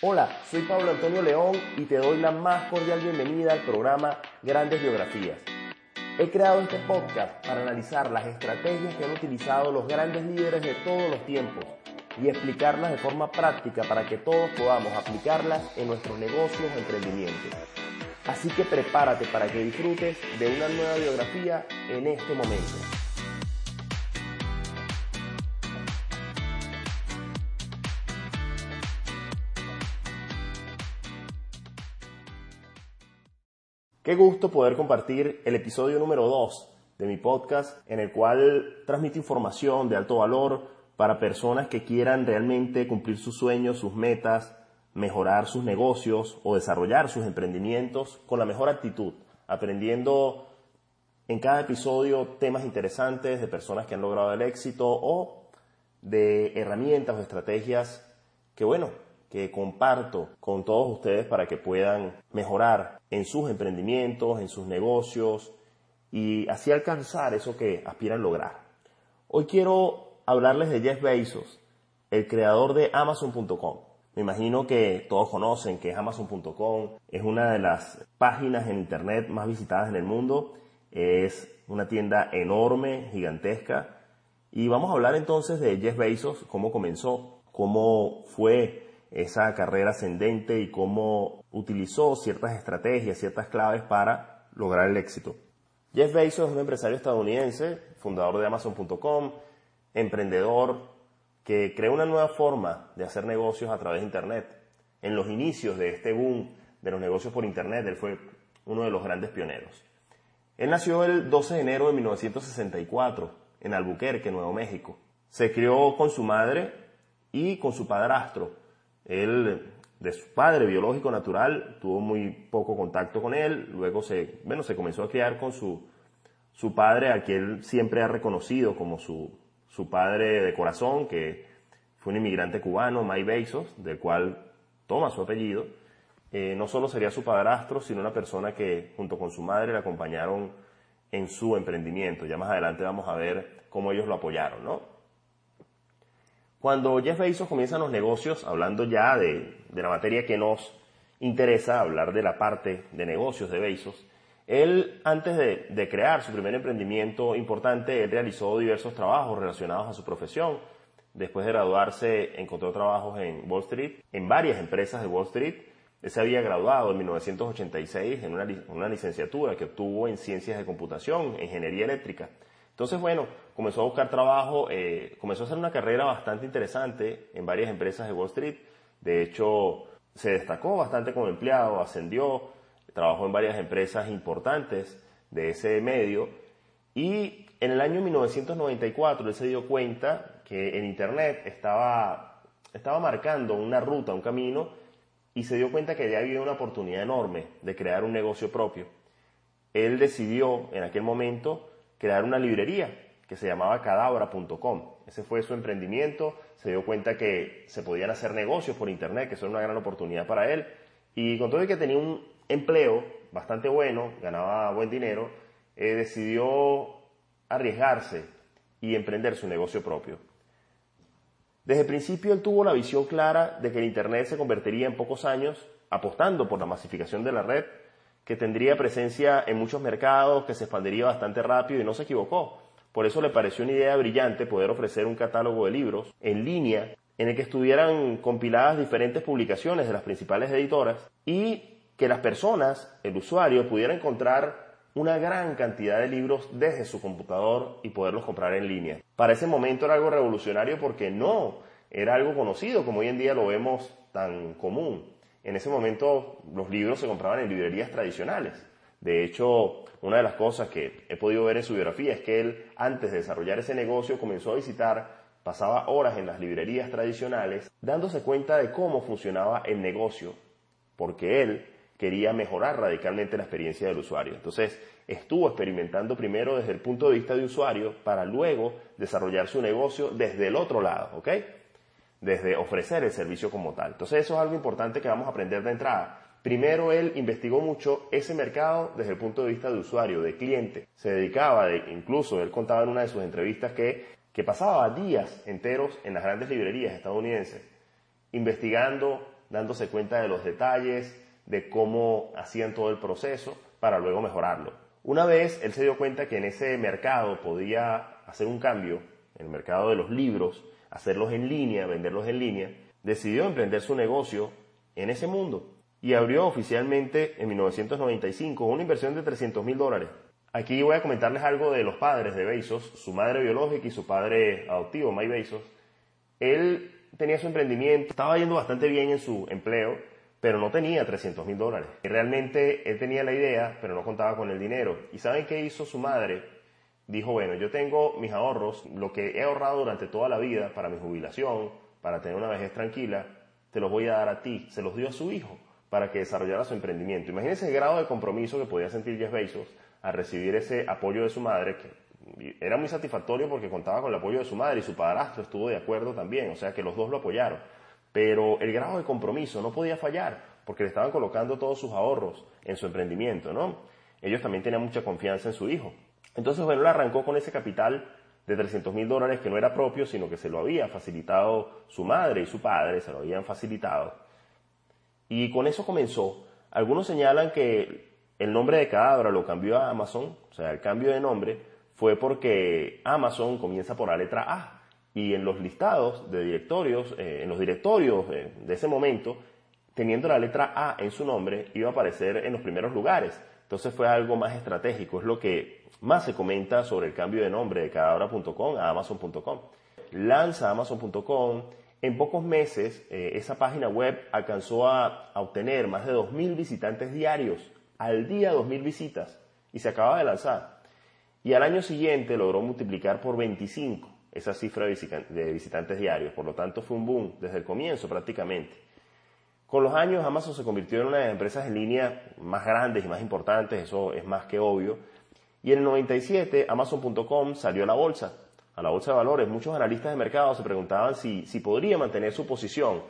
Hola, soy Pablo Antonio León y te doy la más cordial bienvenida al programa Grandes Biografías. He creado este podcast para analizar las estrategias que han utilizado los grandes líderes de todos los tiempos y explicarlas de forma práctica para que todos podamos aplicarlas en nuestros negocios o emprendimientos. Así que prepárate para que disfrutes de una nueva biografía en este momento. Qué gusto poder compartir el episodio número 2 de mi podcast en el cual transmito información de alto valor para personas que quieran realmente cumplir sus sueños, sus metas, mejorar sus negocios o desarrollar sus emprendimientos con la mejor actitud, aprendiendo en cada episodio temas interesantes de personas que han logrado el éxito o de herramientas o estrategias que, bueno, que comparto con todos ustedes para que puedan mejorar en sus emprendimientos, en sus negocios y así alcanzar eso que aspiran lograr. Hoy quiero hablarles de Jeff Bezos, el creador de Amazon.com. Me imagino que todos conocen que Amazon.com es una de las páginas en Internet más visitadas en el mundo. Es una tienda enorme, gigantesca. Y vamos a hablar entonces de Jeff Bezos, cómo comenzó, cómo fue esa carrera ascendente y cómo utilizó ciertas estrategias, ciertas claves para lograr el éxito. Jeff Bezos es un empresario estadounidense, fundador de Amazon.com, emprendedor, que creó una nueva forma de hacer negocios a través de Internet. En los inicios de este boom de los negocios por Internet, él fue uno de los grandes pioneros. Él nació el 12 de enero de 1964 en Albuquerque, Nuevo México. Se crió con su madre y con su padrastro. Él, de su padre biológico natural, tuvo muy poco contacto con él. Luego se, bueno, se comenzó a criar con su, su padre, a quien él siempre ha reconocido como su, su padre de corazón, que fue un inmigrante cubano, Mike Bezos, del cual toma su apellido, eh, no solo sería su padrastro, sino una persona que junto con su madre le acompañaron en su emprendimiento. Ya más adelante vamos a ver cómo ellos lo apoyaron, ¿no? Cuando Jeff Bezos comienza los negocios, hablando ya de, de la materia que nos interesa, hablar de la parte de negocios de Bezos, él, antes de, crear su primer emprendimiento importante, él realizó diversos trabajos relacionados a su profesión. Después de graduarse, encontró trabajos en Wall Street, en varias empresas de Wall Street. Él se había graduado en 1986 en una, licenciatura que obtuvo en Ciencias de Computación, Ingeniería Eléctrica. Entonces, bueno, comenzó a buscar trabajo, eh, comenzó a hacer una carrera bastante interesante en varias empresas de Wall Street. De hecho, se destacó bastante como empleado, ascendió, trabajó en varias empresas importantes de ese medio y en el año 1994 él se dio cuenta que en Internet estaba, estaba marcando una ruta, un camino y se dio cuenta que ya había una oportunidad enorme de crear un negocio propio. Él decidió en aquel momento crear una librería que se llamaba cadabra.com. Ese fue su emprendimiento, se dio cuenta que se podían hacer negocios por Internet, que eso era una gran oportunidad para él, y con todo el que tenía un empleo bastante bueno, ganaba buen dinero, eh, decidió arriesgarse y emprender su negocio propio. Desde el principio él tuvo la visión clara de que el Internet se convertiría en pocos años, apostando por la masificación de la red, que tendría presencia en muchos mercados, que se expandiría bastante rápido y no se equivocó. Por eso le pareció una idea brillante poder ofrecer un catálogo de libros en línea en el que estuvieran compiladas diferentes publicaciones de las principales editoras y que las personas, el usuario, pudiera encontrar una gran cantidad de libros desde su computador y poderlos comprar en línea. Para ese momento era algo revolucionario porque no era algo conocido como hoy en día lo vemos tan común. En ese momento los libros se compraban en librerías tradicionales. De hecho, una de las cosas que he podido ver en su biografía es que él, antes de desarrollar ese negocio, comenzó a visitar pasaba horas en las librerías tradicionales dándose cuenta de cómo funcionaba el negocio, porque él quería mejorar radicalmente la experiencia del usuario. Entonces, estuvo experimentando primero desde el punto de vista de usuario para luego desarrollar su negocio desde el otro lado, ¿ok? Desde ofrecer el servicio como tal. Entonces, eso es algo importante que vamos a aprender de entrada. Primero, él investigó mucho ese mercado desde el punto de vista de usuario, de cliente. Se dedicaba, de, incluso él contaba en una de sus entrevistas que, que pasaba días enteros en las grandes librerías estadounidenses, investigando, dándose cuenta de los detalles, de cómo hacían todo el proceso para luego mejorarlo. Una vez él se dio cuenta que en ese mercado podía hacer un cambio, el mercado de los libros, hacerlos en línea, venderlos en línea, decidió emprender su negocio en ese mundo y abrió oficialmente en 1995 una inversión de 300 mil dólares. Aquí voy a comentarles algo de los padres de Bezos, su madre biológica y su padre adoptivo, Mike Bezos. Él tenía su emprendimiento, estaba yendo bastante bien en su empleo, pero no tenía 300 mil dólares. Y realmente él tenía la idea, pero no contaba con el dinero. ¿Y saben qué hizo su madre? Dijo, bueno, yo tengo mis ahorros, lo que he ahorrado durante toda la vida para mi jubilación, para tener una vejez tranquila, te los voy a dar a ti. Se los dio a su hijo para que desarrollara su emprendimiento. Imagínense el grado de compromiso que podía sentir Jeff Bezos al recibir ese apoyo de su madre, que era muy satisfactorio porque contaba con el apoyo de su madre y su padrastro estuvo de acuerdo también, o sea que los dos lo apoyaron pero el grado de compromiso no podía fallar porque le estaban colocando todos sus ahorros en su emprendimiento, ¿no? Ellos también tenían mucha confianza en su hijo. Entonces, él arrancó con ese capital de 300 mil dólares que no era propio, sino que se lo había facilitado su madre y su padre, se lo habían facilitado. Y con eso comenzó. Algunos señalan que el nombre de Cadabra lo cambió a Amazon, o sea, el cambio de nombre fue porque Amazon comienza por la letra A y en los listados de directorios, eh, en los directorios de ese momento, teniendo la letra A en su nombre, iba a aparecer en los primeros lugares. Entonces fue algo más estratégico, es lo que más se comenta sobre el cambio de nombre de cadabra.com a amazon.com. Lanza amazon.com, en pocos meses eh, esa página web alcanzó a, obtener más de 2.000 visitantes diarios, al día 2.000 visitas, y se acaba de lanzar. Y al año siguiente logró multiplicar por 25 esa cifra de visitantes diarios. Por lo tanto, fue un boom desde el comienzo prácticamente. Con los años, Amazon se convirtió en una de las empresas en línea más grandes y más importantes, eso es más que obvio. Y en el 97, Amazon.com salió a la bolsa, a la bolsa de valores. Muchos analistas de mercado se preguntaban si, si podría mantener su posición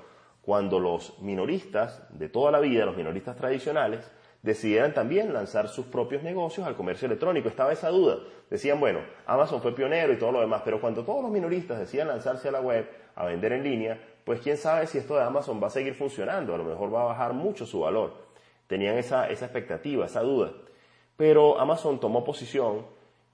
cuando los minoristas de toda la vida, los minoristas tradicionales, decidieran también lanzar sus propios negocios al comercio electrónico. Estaba esa duda. Decían, bueno, Amazon fue pionero y todo lo demás, pero cuando todos los minoristas decían lanzarse a la web, a vender en línea, pues quién sabe si esto de Amazon va a seguir funcionando, a lo mejor va a bajar mucho su valor. Tenían esa, esa expectativa, esa duda. Pero Amazon tomó posición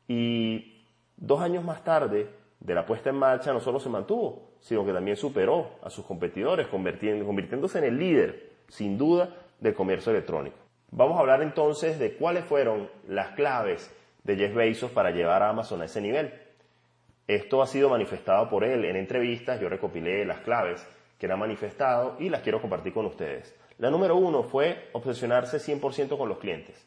y dos años más tarde de la puesta en marcha no solo se mantuvo, sino que también superó a sus competidores, convirtiéndose en el líder, sin duda, del comercio electrónico. Vamos a hablar entonces de cuáles fueron las claves de Jeff Bezos para llevar a Amazon a ese nivel. Esto ha sido manifestado por él en entrevistas, yo recopilé las claves que ha manifestado y las quiero compartir con ustedes. La número uno fue obsesionarse 100% con los clientes.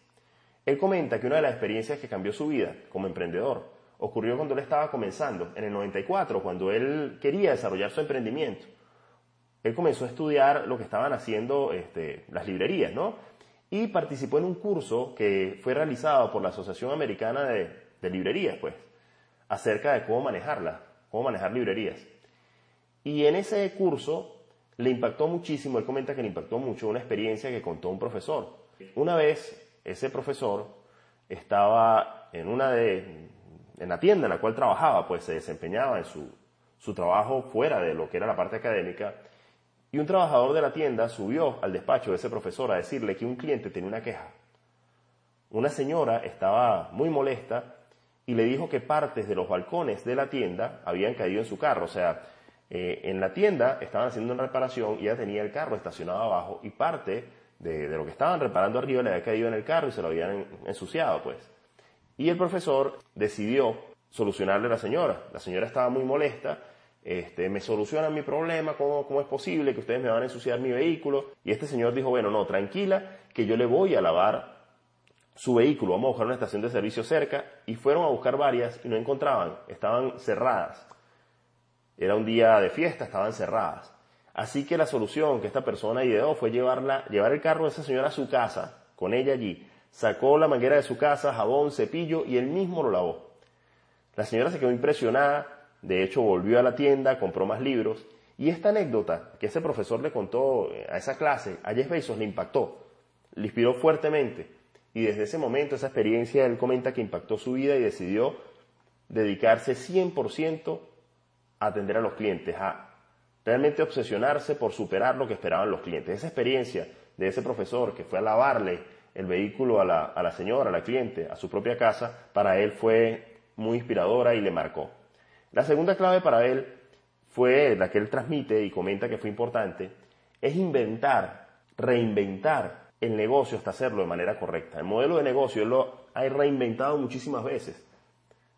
Él comenta que una de las experiencias que cambió su vida como emprendedor ocurrió cuando él estaba comenzando, en el 94, cuando él quería desarrollar su emprendimiento. Él comenzó a estudiar lo que estaban haciendo este, las librerías, ¿no? y participó en un curso que fue realizado por la Asociación Americana de, Librerías, pues, acerca de cómo manejarla, cómo manejar librerías. Y en ese curso le impactó muchísimo, él comenta que le impactó mucho una experiencia que contó un profesor. Una vez ese profesor estaba en una de, en la tienda en la cual trabajaba, pues se desempeñaba en su, su trabajo fuera de lo que era la parte académica, y un trabajador de la tienda subió al despacho de ese profesor a decirle que un cliente tenía una queja. Una señora estaba muy molesta y le dijo que partes de los balcones de la tienda habían caído en su carro. O sea, eh, en la tienda estaban haciendo una reparación y ella tenía el carro estacionado abajo y parte de, lo que estaban reparando arriba le había caído en el carro y se lo habían ensuciado, pues. Y el profesor decidió solucionarle a la señora. La señora estaba muy molesta este, me solucionan mi problema, ¿cómo, es posible que ustedes me van a ensuciar mi vehículo? Y este señor dijo, bueno, no, tranquila, que yo le voy a lavar su vehículo, vamos a buscar una estación de servicio cerca, y fueron a buscar varias y no encontraban, estaban cerradas. Era un día de fiesta, estaban cerradas. Así que la solución que esta persona ideó fue llevarla, llevar el carro de esa señora a su casa, con ella allí. Sacó la manguera de su casa, jabón, cepillo y él mismo lo lavó. La señora se quedó impresionada, de hecho volvió a la tienda, compró más libros y esta anécdota que ese profesor le contó a esa clase, a Jeff Bezos le impactó, le inspiró fuertemente y desde ese momento, esa experiencia, él comenta que impactó su vida y decidió dedicarse 100% a atender a los clientes, a realmente obsesionarse por superar lo que esperaban los clientes. Esa experiencia de ese profesor que fue a lavarle el vehículo a la, a la señora, a la cliente, a su propia casa, para él fue muy inspiradora y le marcó. La segunda clave para él fue la que él transmite y comenta que fue importante, es inventar, reinventar el negocio hasta hacerlo de manera correcta. El modelo de negocio lo ha reinventado muchísimas veces.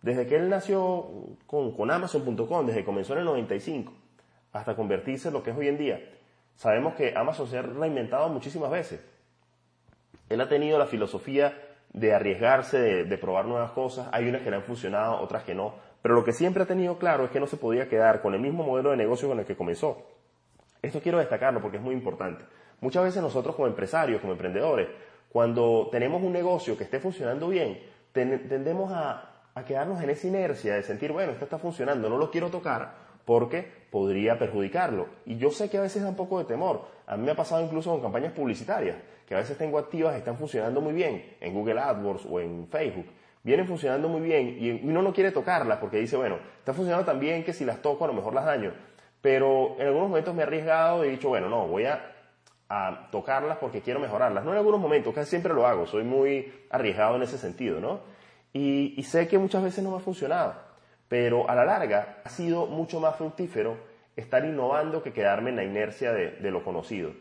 Desde que él nació con, con Amazon.com, desde que comenzó en el 95, hasta convertirse en lo que es hoy en día. Sabemos que Amazon se ha reinventado muchísimas veces. Él ha tenido la filosofía de arriesgarse, de, probar nuevas cosas. Hay unas que le han funcionado, otras que no. Pero lo que siempre ha tenido claro es que no se podía quedar con el mismo modelo de negocio con el que comenzó. Esto quiero destacarlo porque es muy importante. Muchas veces nosotros como empresarios, como emprendedores, cuando tenemos un negocio que esté funcionando bien, tendemos a, quedarnos en esa inercia de sentir, bueno, esto está funcionando, no lo quiero tocar, porque podría perjudicarlo. Y yo sé que a veces da un poco de temor. A mí me ha pasado incluso con campañas publicitarias, que a veces tengo activas, están funcionando muy bien en Google AdWords o en Facebook. Vienen funcionando muy bien y uno no quiere tocarlas porque dice, bueno, está funcionando tan bien que si las toco a lo mejor las daño. Pero en algunos momentos me he arriesgado y he dicho, bueno, no, voy a, tocarlas porque quiero mejorarlas. No en algunos momentos, casi siempre lo hago, soy muy arriesgado en ese sentido, ¿no? y sé que muchas veces no me ha funcionado pero a la larga ha sido mucho más fructífero estar innovando que quedarme en la inercia de, lo conocido.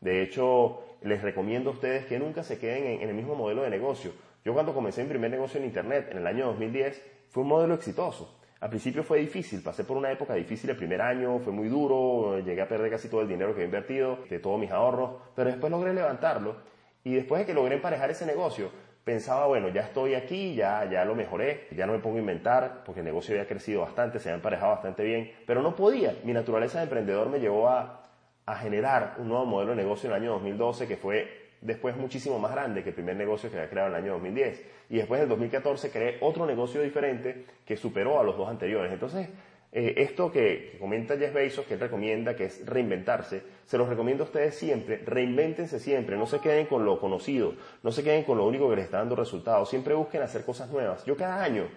De hecho, les recomiendo a ustedes que nunca se queden en, el mismo modelo de negocio. Yo cuando comencé mi primer negocio en Internet, en el año 2010, fue un modelo exitoso. Al principio fue difícil, pasé por una época difícil el primer año, fue muy duro, llegué a perder casi todo el dinero que he invertido, de todos mis ahorros, pero después logré levantarlo y después de que logré emparejar ese negocio, pensaba, bueno, ya estoy aquí, ya, ya lo mejoré, ya no me pongo a inventar, porque el negocio había crecido bastante, se había emparejado bastante bien, pero no podía. Mi naturaleza de emprendedor me llevó a, a generar un nuevo modelo de negocio en el año 2012 que fue después muchísimo más grande que el primer negocio que había creado en el año 2010. Y después en el 2014 creé otro negocio diferente que superó a los dos anteriores. Entonces, eh, esto que, comenta Jeff Bezos, que él recomienda, que es reinventarse, se los recomiendo a ustedes siempre, reinvéntense siempre, no se queden con lo conocido, no se queden con lo único que les está dando resultados, siempre busquen hacer cosas nuevas. Yo cada año,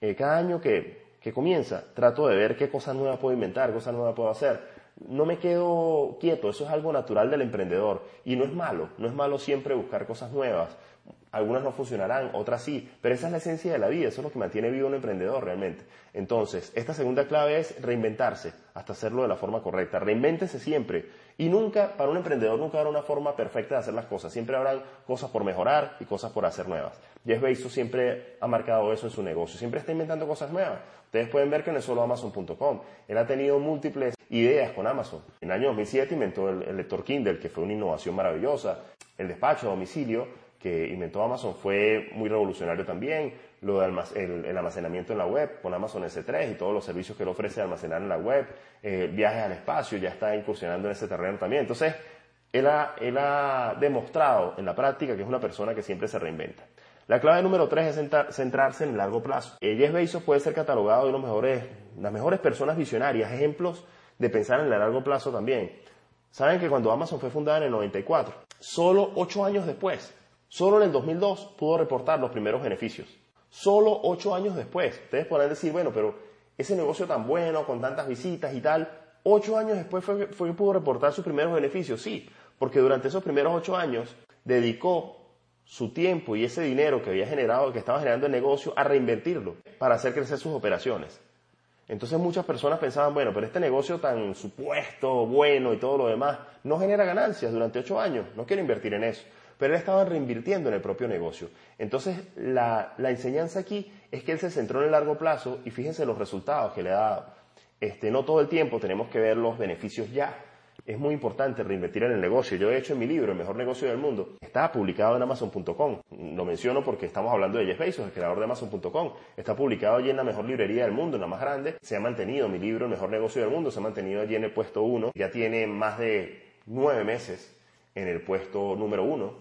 eh, cada año que, que comienza, trato de ver qué cosas nuevas puedo inventar, cosas nuevas puedo hacer. No me quedo quieto, eso es algo natural del emprendedor y no es malo, no es malo siempre buscar cosas nuevas, algunas no funcionarán, otras sí, pero esa es la esencia de la vida, eso es lo que mantiene vivo un emprendedor realmente. Entonces, esta segunda clave es reinventarse hasta hacerlo de la forma correcta. Reinvéntese siempre y nunca, para un emprendedor nunca habrá una forma perfecta de hacer las cosas, siempre habrán cosas por mejorar y cosas por hacer nuevas. Jeff Bezos siempre ha marcado eso en su negocio, siempre está inventando cosas nuevas. Ustedes pueden ver que no es solo Amazon.com, él ha tenido múltiples ideas con Amazon. En el año 2007 inventó el, el lector Kindle, que fue una innovación maravillosa, el despacho a domicilio, que inventó Amazon fue muy revolucionario también. Lo del el, almacenamiento en la web con Amazon S3 y todos los servicios que él ofrece de almacenar en la web, eh, viajes al espacio, ya está incursionando en ese terreno también. Entonces, él ha, él ha demostrado en la práctica que es una persona que siempre se reinventa. La clave número tres es centrarse en el largo plazo. Jeff Bezos puede ser catalogado de los mejores, las mejores personas visionarias, ejemplos de pensar en el largo plazo también. Saben que cuando Amazon fue fundada en el 94, solo ocho años después, Solo en el 2002 pudo reportar los primeros beneficios. Solo ocho años después. Ustedes podrán decir, bueno, pero ese negocio tan bueno, con tantas visitas y tal, ocho años después fue, fue que pudo reportar sus primeros beneficios. Sí, porque durante esos primeros ocho años dedicó su tiempo y ese dinero que había generado, que estaba generando el negocio, a reinvertirlo para hacer crecer sus operaciones. Entonces muchas personas pensaban, bueno, pero este negocio tan supuesto, bueno y todo lo demás, no genera ganancias durante ocho años, no quiero invertir en eso pero él estaba reinvirtiendo en el propio negocio. Entonces, la, enseñanza aquí es que él se centró en el largo plazo y fíjense los resultados que le ha dado. Este, no todo el tiempo tenemos que ver los beneficios ya. Es muy importante reinvertir en el negocio. Yo he hecho en mi libro, El mejor negocio del mundo, está publicado en Amazon.com. Lo menciono porque estamos hablando de Jeff Bezos, el creador de Amazon.com. Está publicado allí en la mejor librería del mundo, en la más grande. Se ha mantenido mi libro, El mejor negocio del mundo, se ha mantenido allí en el puesto uno. Ya tiene más de nueve meses en el puesto número uno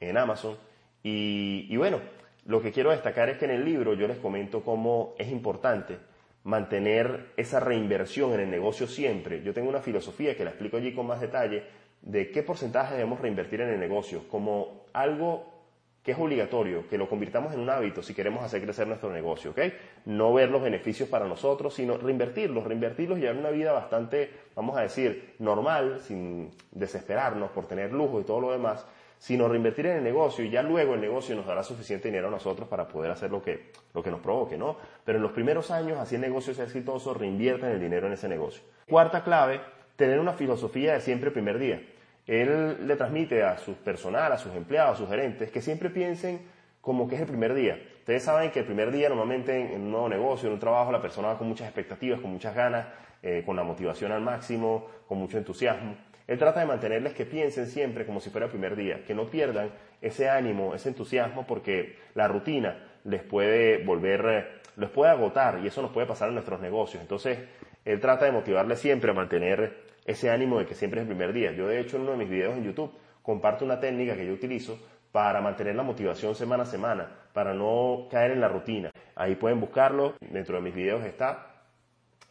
en Amazon. Y, y bueno, lo que quiero destacar es que en el libro yo les comento cómo es importante mantener esa reinversión en el negocio siempre. Yo tengo una filosofía que la explico allí con más detalle de qué porcentaje debemos reinvertir en el negocio como algo que es obligatorio, que lo convirtamos en un hábito si queremos hacer crecer nuestro negocio, ¿ok? No ver los beneficios para nosotros, sino reinvertirlos, reinvertirlos y llevar una vida bastante, vamos a decir, normal, sin desesperarnos por tener lujo y todo lo demás, sino reinvertir en el negocio y ya luego el negocio nos dará suficiente dinero a nosotros para poder hacer lo que, lo que nos provoque, ¿no? Pero en los primeros años, así el negocio sea exitoso, reinviertan el dinero en ese negocio. Cuarta clave, tener una filosofía de siempre primer día. Él le transmite a su personal, a sus empleados, a sus gerentes, que siempre piensen como que es el primer día. Ustedes saben que el primer día normalmente en un nuevo negocio, en un trabajo, la persona va con muchas expectativas, con muchas ganas, eh, con la motivación al máximo, con mucho entusiasmo. Él trata de mantenerles que piensen siempre como si fuera el primer día, que no pierdan ese ánimo, ese entusiasmo, porque la rutina les puede volver, eh, les puede agotar y eso nos puede pasar en nuestros negocios. Entonces, él trata de motivarles siempre a mantener ese ánimo de que siempre es el primer día. Yo, de hecho, en uno de mis videos en YouTube comparto una técnica que yo utilizo para mantener la motivación semana a semana, para no caer en la rutina. Ahí pueden buscarlo, dentro de mis videos está,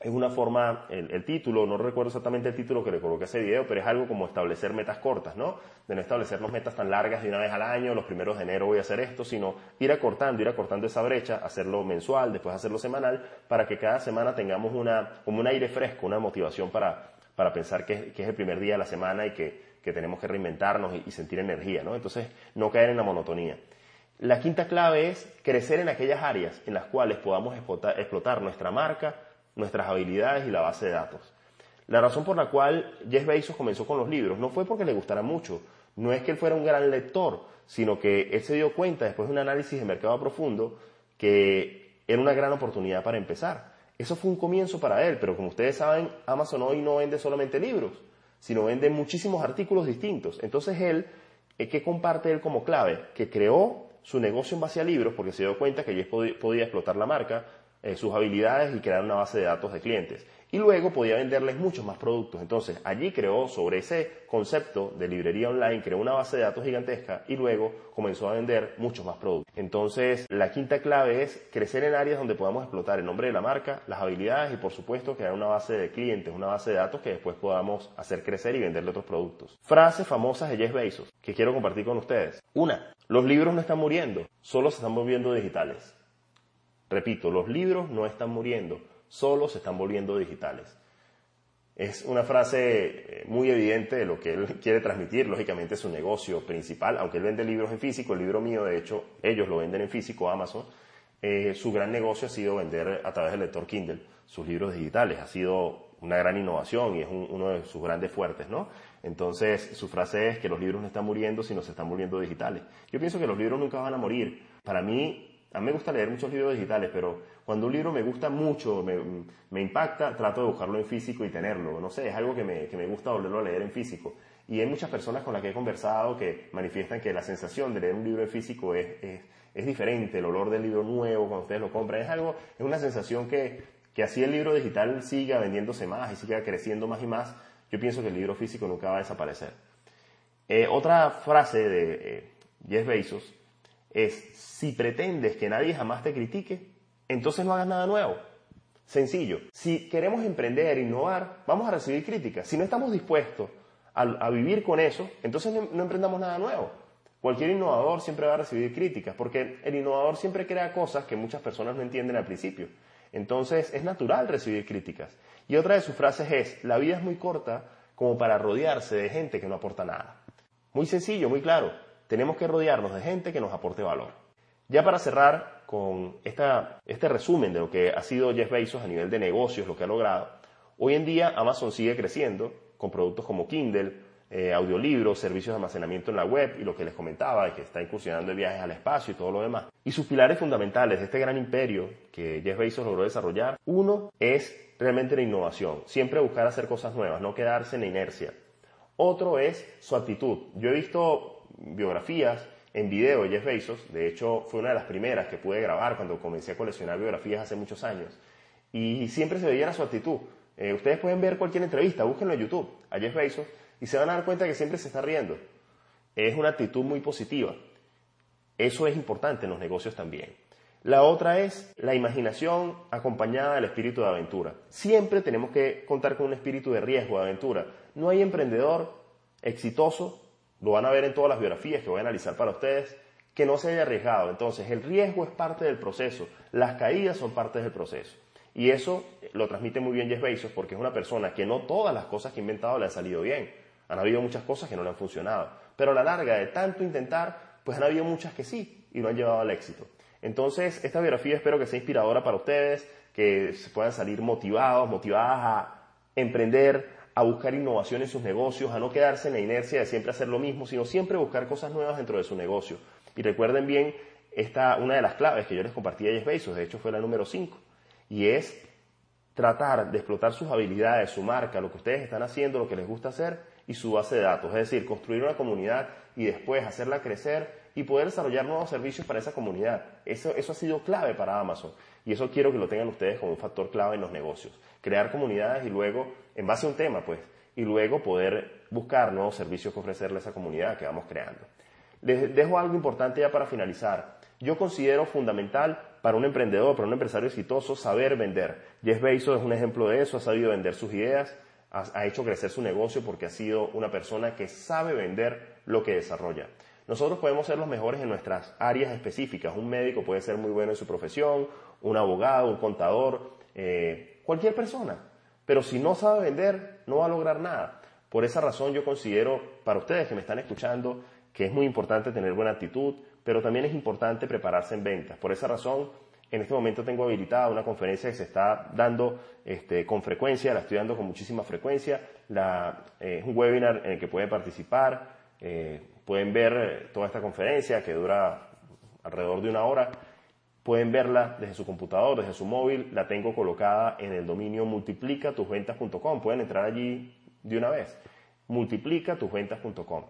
es una forma, el, título, no recuerdo exactamente el título que le coloqué a ese video, pero es algo como establecer metas cortas, ¿no? De no establecernos metas tan largas de una vez al año, los primeros de enero voy a hacer esto, sino ir acortando, ir acortando esa brecha, hacerlo mensual, después hacerlo semanal, para que cada semana tengamos una, como un aire fresco, una motivación para, para pensar que, es el primer día de la semana y que, que tenemos que reinventarnos y, sentir energía, ¿no? Entonces, no caer en la monotonía. La quinta clave es crecer en aquellas áreas en las cuales podamos explotar nuestra marca, nuestras habilidades y la base de datos. La razón por la cual Jeff Bezos comenzó con los libros no fue porque le gustara mucho, no es que él fuera un gran lector, sino que él se dio cuenta después de un análisis de mercado profundo que era una gran oportunidad para empezar. Eso fue un comienzo para él, pero como ustedes saben, Amazon hoy no vende solamente libros, sino vende muchísimos artículos distintos. Entonces él, eh, ¿qué comparte él como clave? Que creó su negocio en base a libros porque se dio cuenta que Jeff podía explotar la marca, eh, sus habilidades y crear una base de datos de clientes. Y luego podía venderles muchos más productos. Entonces allí creó sobre ese concepto de librería online, creó una base de datos gigantesca y luego comenzó a vender muchos más productos. Entonces la quinta clave es crecer en áreas donde podamos explotar el nombre de la marca, las habilidades y por supuesto crear una base de clientes, una base de datos que después podamos hacer crecer y venderle otros productos. Frases famosas de Jeff Bezos que quiero compartir con ustedes. Una, los libros no están muriendo, solo se están volviendo digitales. Repito, los libros no están muriendo, solo se están volviendo digitales. Es una frase eh, muy evidente de lo que él quiere transmitir, lógicamente su negocio principal, aunque él vende libros en físico, el libro mío de hecho, ellos lo venden en físico, Amazon, eh, su gran negocio ha sido vender a través del lector Kindle sus libros digitales, ha sido una gran innovación y es uno de sus grandes fuertes, ¿no? Entonces, su frase es que los libros no están muriendo, sino se están volviendo digitales. Yo pienso que los libros nunca van a morir. Para mí, a mí me gusta leer muchos libros digitales, pero cuando un libro me gusta mucho, me, impacta, trato de buscarlo en físico y tenerlo. No sé, es algo que me, gusta volverlo a leer en físico. Y hay muchas personas con las que he conversado que manifiestan que la sensación de leer un libro en físico es, es, diferente, el olor del libro nuevo cuando ustedes lo compran, es algo, es una sensación que, que así el libro digital siga vendiéndose más y siga creciendo más y más, yo pienso que el libro físico nunca va a desaparecer. Eh, otra frase de eh, Jeff Bezos es, si pretendes que nadie jamás te critique, entonces no hagas nada nuevo. Sencillo. Si queremos emprender, innovar, vamos a recibir críticas. Si no estamos dispuestos a, vivir con eso, entonces no, emprendamos nada nuevo. Cualquier innovador siempre va a recibir críticas, porque el innovador siempre crea cosas que muchas personas no entienden al principio. Entonces es natural recibir críticas. Y otra de sus frases es, la vida es muy corta como para rodearse de gente que no aporta nada. Muy sencillo, muy claro tenemos que rodearnos de gente que nos aporte valor. Ya para cerrar con este resumen de lo que ha sido Jeff Bezos a nivel de negocios, lo que ha logrado, hoy en día Amazon sigue creciendo con productos como Kindle, eh, audiolibros, servicios de almacenamiento en la web y lo que les comentaba, que está incursionando en viajes al espacio y todo lo demás. Y sus pilares fundamentales de este gran imperio que Jeff Bezos logró desarrollar, uno es realmente la innovación, siempre buscar hacer cosas nuevas, no quedarse en la inercia. Otro es su actitud. Yo he visto biografías en video de Jeff Bezos, de hecho fue una de las primeras que pude grabar cuando comencé a coleccionar biografías hace muchos años, y siempre se veía su actitud. Eh, ustedes pueden ver cualquier entrevista, búsquenlo en YouTube, a Jeff Bezos, y se van a dar cuenta que siempre se está riendo. Es una actitud muy positiva. Eso es importante en los negocios también. La otra es la imaginación acompañada del espíritu de aventura. Siempre tenemos que contar con un espíritu de riesgo, de aventura. No hay emprendedor exitoso, lo van a ver en todas las biografías que voy a analizar para ustedes, que no se haya arriesgado. Entonces, el riesgo es parte del proceso, las caídas son parte del proceso. Y eso lo transmite muy bien Jeff Bezos porque es una persona que no todas las cosas que ha inventado le han salido bien. Han habido muchas cosas que no le han funcionado. Pero a la larga de tanto intentar, pues han habido muchas que sí y lo han llevado al éxito. Entonces, esta biografía espero que sea inspiradora para ustedes, que se puedan salir motivados, motivadas a emprender, a buscar innovación en sus negocios, a no quedarse en la inercia de siempre hacer lo mismo, sino siempre buscar cosas nuevas dentro de su negocio. Y recuerden bien, esta, una de las claves que yo les compartí a Jeff Bezos, de hecho fue la número 5, y es tratar de explotar sus habilidades, su marca, lo que ustedes están haciendo, lo que les gusta hacer y su base de datos. Es decir, construir una comunidad y después hacerla crecer y poder desarrollar nuevos servicios para esa comunidad. Eso, eso ha sido clave para Amazon y eso quiero que lo tengan ustedes como un factor clave en los negocios. Crear comunidades y luego, en base a un tema, pues, y luego poder buscar nuevos servicios que ofrecerle a esa comunidad que vamos creando. Les dejo algo importante ya para finalizar. Yo considero fundamental para un emprendedor, para un empresario exitoso, saber vender. Jeff Bezos es un ejemplo de eso, ha sabido vender sus ideas, ha, hecho crecer su negocio porque ha sido una persona que sabe vender lo que desarrolla. Nosotros podemos ser los mejores en nuestras áreas específicas. Un médico puede ser muy bueno en su profesión, un abogado, un contador, eh, cualquier persona. Pero si no sabe vender, no va a lograr nada. Por esa razón yo considero, para ustedes que me están escuchando, que es muy importante tener buena actitud, pero también es importante prepararse en ventas. Por esa razón, en este momento tengo habilitada una conferencia que se está dando este, con frecuencia, la estoy dando con muchísima frecuencia. Eh, es un webinar en el que pueden participar, eh, pueden ver eh, toda esta conferencia que dura alrededor de una hora. Pueden verla desde su computador, desde su móvil. La tengo colocada en el dominio multiplicatusventas.com. Pueden entrar allí de una vez. multiplicatusventas.com.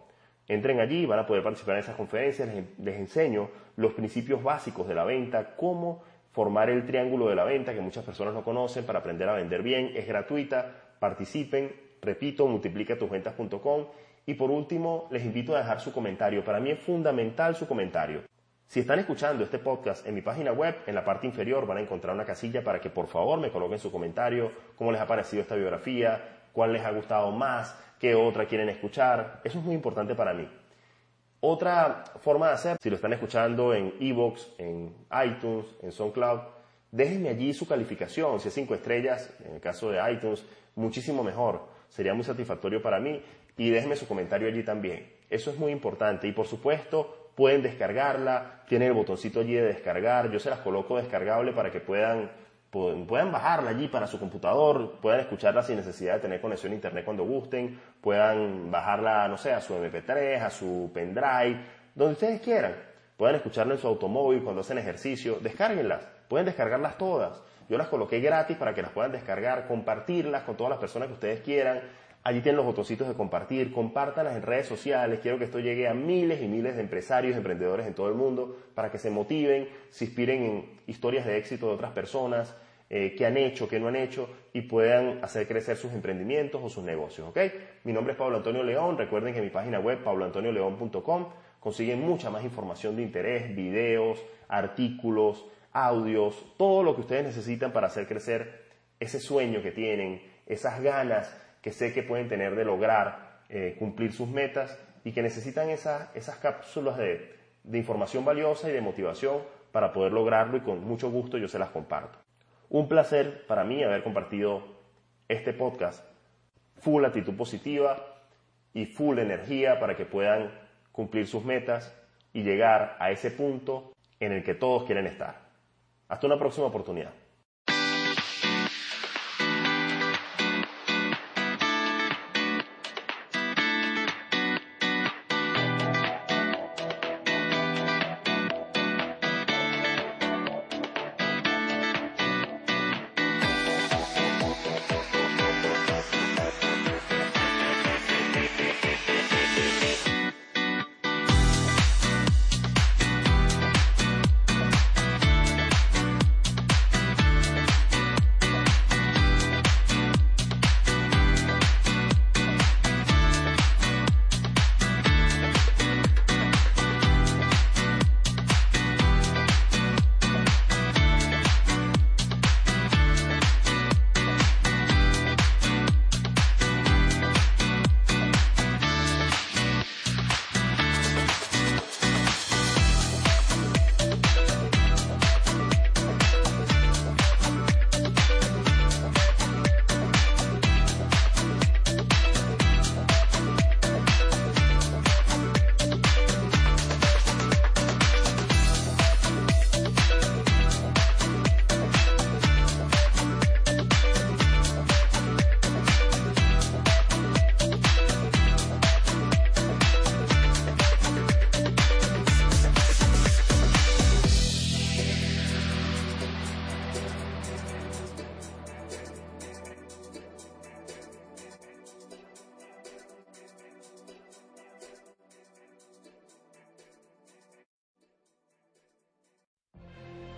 Entren allí, van a poder participar en esas conferencias, les, enseño los principios básicos de la venta, cómo formar el triángulo de la venta que muchas personas no conocen para aprender a vender bien. Es gratuita, participen, repito, multiplicatusventas.com y por último les invito a dejar su comentario. Para mí es fundamental su comentario. Si están escuchando este podcast en mi página web, en la parte inferior van a encontrar una casilla para que por favor me coloquen su comentario, cómo les ha parecido esta biografía, cuál les ha gustado más, qué otra quieren escuchar. Eso es muy importante para mí. Otra forma de hacer, si lo están escuchando en Evox, en iTunes, en SoundCloud, déjenme allí su calificación. Si es cinco estrellas, en el caso de iTunes, muchísimo mejor. Sería muy satisfactorio para mí. Y déjenme su comentario allí también. Eso es muy importante. Y por supuesto, pueden descargarla. Tienen el botoncito allí de descargar. Yo se las coloco descargable para que puedan puedan bajarla allí para su computador, puedan escucharla sin necesidad de tener conexión a internet cuando gusten, puedan bajarla, no sé, a su MP3, a su pendrive, donde ustedes quieran. Puedan escucharla en su automóvil cuando hacen ejercicio, descárguenlas, pueden descargarlas todas. Yo las coloqué gratis para que las puedan descargar, compartirlas con todas las personas que ustedes quieran. Allí tienen los botoncitos de compartir, compártanlas en redes sociales. Quiero que esto llegue a miles y miles de empresarios, emprendedores en todo el mundo para que se motiven, se inspiren en historias de éxito de otras personas, eh, qué han hecho, qué no han hecho y puedan hacer crecer sus emprendimientos o sus negocios. ¿ok? Mi nombre es Pablo Antonio León. Recuerden que mi página web, pabloantonioleón.com, consiguen mucha más información de interés, videos, artículos, audios, todo lo que ustedes necesitan para hacer crecer ese sueño que tienen, esas ganas que sé que pueden tener de lograr eh, cumplir sus metas y que necesitan esas cápsulas de información valiosa y de motivación para poder lograrlo y con mucho gusto yo se las comparto. Un placer para mí haber compartido este podcast. Full actitud positiva y full energía para que puedan cumplir sus metas y llegar a ese punto en el que todos quieren estar. Hasta una próxima oportunidad.